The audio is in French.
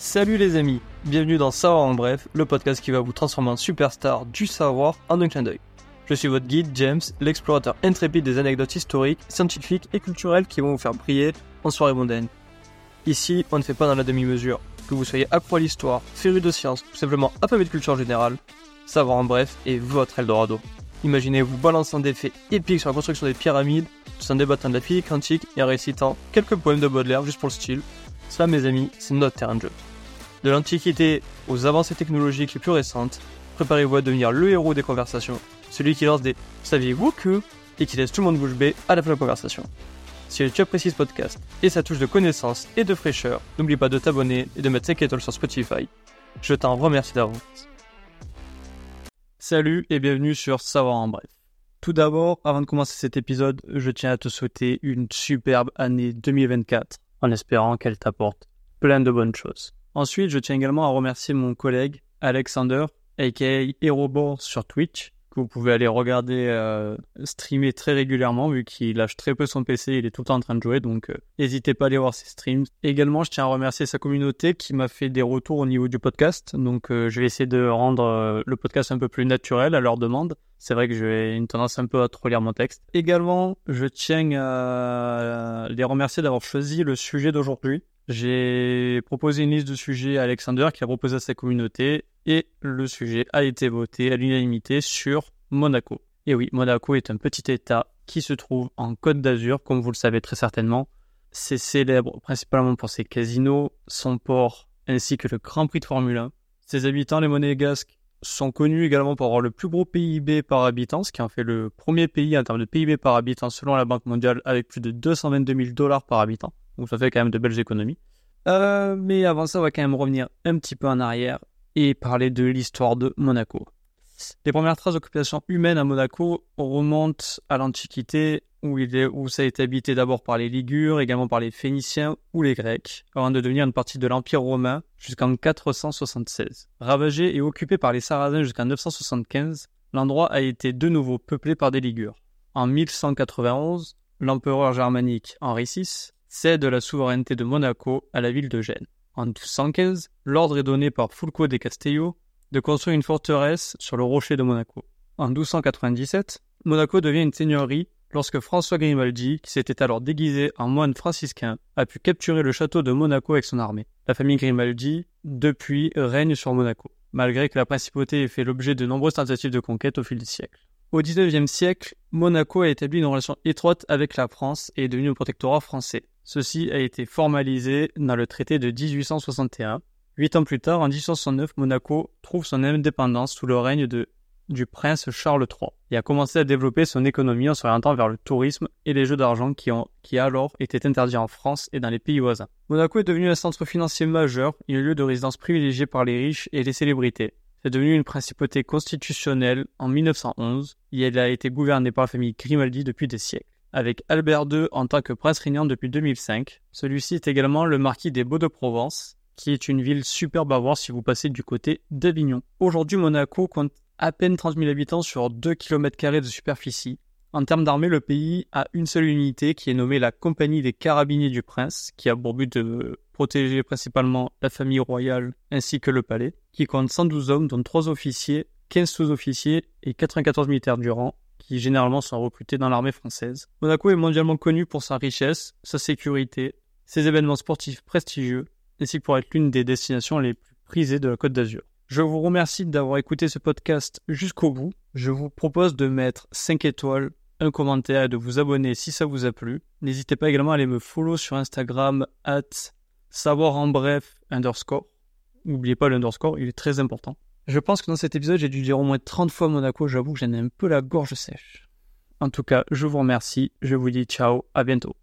Salut les amis, bienvenue dans Savoir en bref, le podcast qui va vous transformer en superstar du savoir en un clin d'œil. Je suis votre guide James, l'explorateur intrépide des anecdotes historiques, scientifiques et culturelles qui vont vous faire briller en soirée mondaine. Ici, on ne fait pas dans la demi-mesure. Que vous soyez accro à l'histoire, féru de science ou simplement affamé de culture générale, Savoir en bref est votre Eldorado. Imaginez vous balançant des faits épiques sur la construction des pyramides, tout en débattant de la physique quantique et en récitant quelques poèmes de Baudelaire juste pour le style. Ça, mes amis, c'est notre terrain de jeu. De l'Antiquité aux avancées technologiques les plus récentes, préparez-vous à devenir le héros des conversations, celui qui lance des Saviez-vous que? et qui laisse tout le monde bouche bée à la fin de la conversation. Si tu apprécies ce podcast et sa touche de connaissance et de fraîcheur, n'oublie pas de t'abonner et de mettre 5 étoiles sur Spotify. Je t'en remercie d'avance. Salut et bienvenue sur Savoir en bref. Tout d'abord, avant de commencer cet épisode, je tiens à te souhaiter une superbe année 2024 en espérant qu'elle t'apporte plein de bonnes choses. Ensuite, je tiens également à remercier mon collègue Alexander, aka Aerobor sur Twitch, que vous pouvez aller regarder euh, streamer très régulièrement vu qu'il lâche très peu son PC, il est tout le temps en train de jouer, donc euh, n'hésitez pas à aller voir ses streams. Également, je tiens à remercier sa communauté qui m'a fait des retours au niveau du podcast, donc euh, je vais essayer de rendre le podcast un peu plus naturel à leur demande. C'est vrai que j'ai une tendance un peu à trop lire mon texte. Également, je tiens à les remercier d'avoir choisi le sujet d'aujourd'hui. J'ai proposé une liste de sujets à Alexander qui a proposé à sa communauté et le sujet a été voté à l'unanimité sur Monaco. Et oui, Monaco est un petit État qui se trouve en Côte d'Azur, comme vous le savez très certainement. C'est célèbre principalement pour ses casinos, son port ainsi que le Grand Prix de Formule 1. Ses habitants, les monégasques, sont connus également pour avoir le plus gros PIB par habitant, ce qui en fait le premier pays en termes de PIB par habitant selon la Banque mondiale avec plus de 222 000 dollars par habitant. Donc ça fait quand même de belles économies. Euh, mais avant ça, on va quand même revenir un petit peu en arrière et parler de l'histoire de Monaco. Les premières traces d'occupation humaine à Monaco remontent à l'Antiquité, où, il est, où ça a été habité d'abord par les Ligures, également par les Phéniciens ou les Grecs, avant de devenir une partie de l'Empire romain jusqu'en 476. Ravagé et occupé par les Sarrasins jusqu'en 975, l'endroit a été de nouveau peuplé par des Ligures. En 1191, l'empereur germanique Henri VI cède la souveraineté de Monaco à la ville de Gênes. En 1215, l'ordre est donné par Fulco de Castello de construire une forteresse sur le rocher de Monaco. En 1297, Monaco devient une seigneurie lorsque François Grimaldi, qui s'était alors déguisé en moine franciscain, a pu capturer le château de Monaco avec son armée. La famille Grimaldi, depuis, règne sur Monaco, malgré que la principauté ait fait l'objet de nombreuses tentatives de conquête au fil des siècles. Au XIXe siècle, Monaco a établi une relation étroite avec la France et est devenu un protectorat français. Ceci a été formalisé dans le traité de 1861. Huit ans plus tard, en 1869, Monaco trouve son indépendance sous le règne de, du prince Charles III et a commencé à développer son économie en s'orientant vers le tourisme et les jeux d'argent qui, ont, qui alors étaient interdits en France et dans les pays voisins. Monaco est devenu un centre financier majeur et un lieu de résidence privilégié par les riches et les célébrités. C'est devenu une principauté constitutionnelle en 1911 et elle a été gouvernée par la famille Grimaldi depuis des siècles avec Albert II en tant que prince régnant depuis 2005. Celui-ci est également le marquis des Beaux-de-Provence, qui est une ville superbe à voir si vous passez du côté d'Avignon. Aujourd'hui, Monaco compte à peine 30 000 habitants sur 2 km de superficie. En termes d'armée, le pays a une seule unité qui est nommée la Compagnie des Carabiniers du Prince, qui a pour but de protéger principalement la famille royale ainsi que le palais, qui compte 112 hommes, dont 3 officiers, 15 sous-officiers et 94 militaires du rang, qui généralement sont recrutés dans l'armée française. Monaco est mondialement connu pour sa richesse, sa sécurité, ses événements sportifs prestigieux, ainsi que pour être l'une des destinations les plus prisées de la Côte d'Azur. Je vous remercie d'avoir écouté ce podcast jusqu'au bout. Je vous propose de mettre 5 étoiles, un commentaire et de vous abonner si ça vous a plu. N'hésitez pas également à aller me follow sur Instagram at savoir en bref underscore. N'oubliez pas l'underscore, il est très important. Je pense que dans cet épisode, j'ai dû dire au moins 30 fois Monaco, j'avoue que j'en ai un peu la gorge sèche. En tout cas, je vous remercie, je vous dis ciao, à bientôt.